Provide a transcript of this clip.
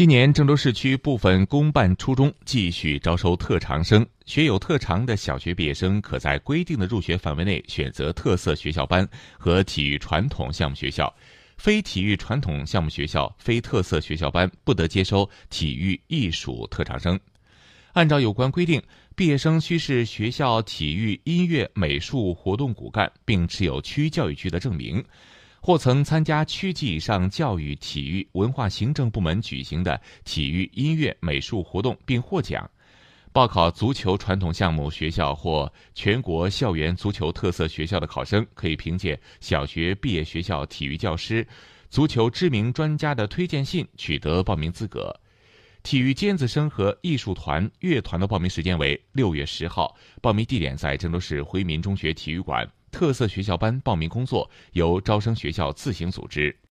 今年郑州市区部分公办初中继续招收特长生，学有特长的小学毕业生可在规定的入学范围内选择特色学校班和体育传统项目学校，非体育传统项目学校、非特色学校班不得接收体育艺术特长生。按照有关规定，毕业生需是学校体育、音乐、美术活动骨干，并持有区教育局的证明。或曾参加区级以上教育、体育、文化行政部门举行的体育、音乐、美术活动并获奖；报考足球传统项目学校或全国校园足球特色学校的考生，可以凭借小学毕业学校体育教师、足球知名专家的推荐信取得报名资格。体育尖子生和艺术团、乐团的报名时间为六月十号，报名地点在郑州市回民中学体育馆。特色学校班报名工作由招生学校自行组织。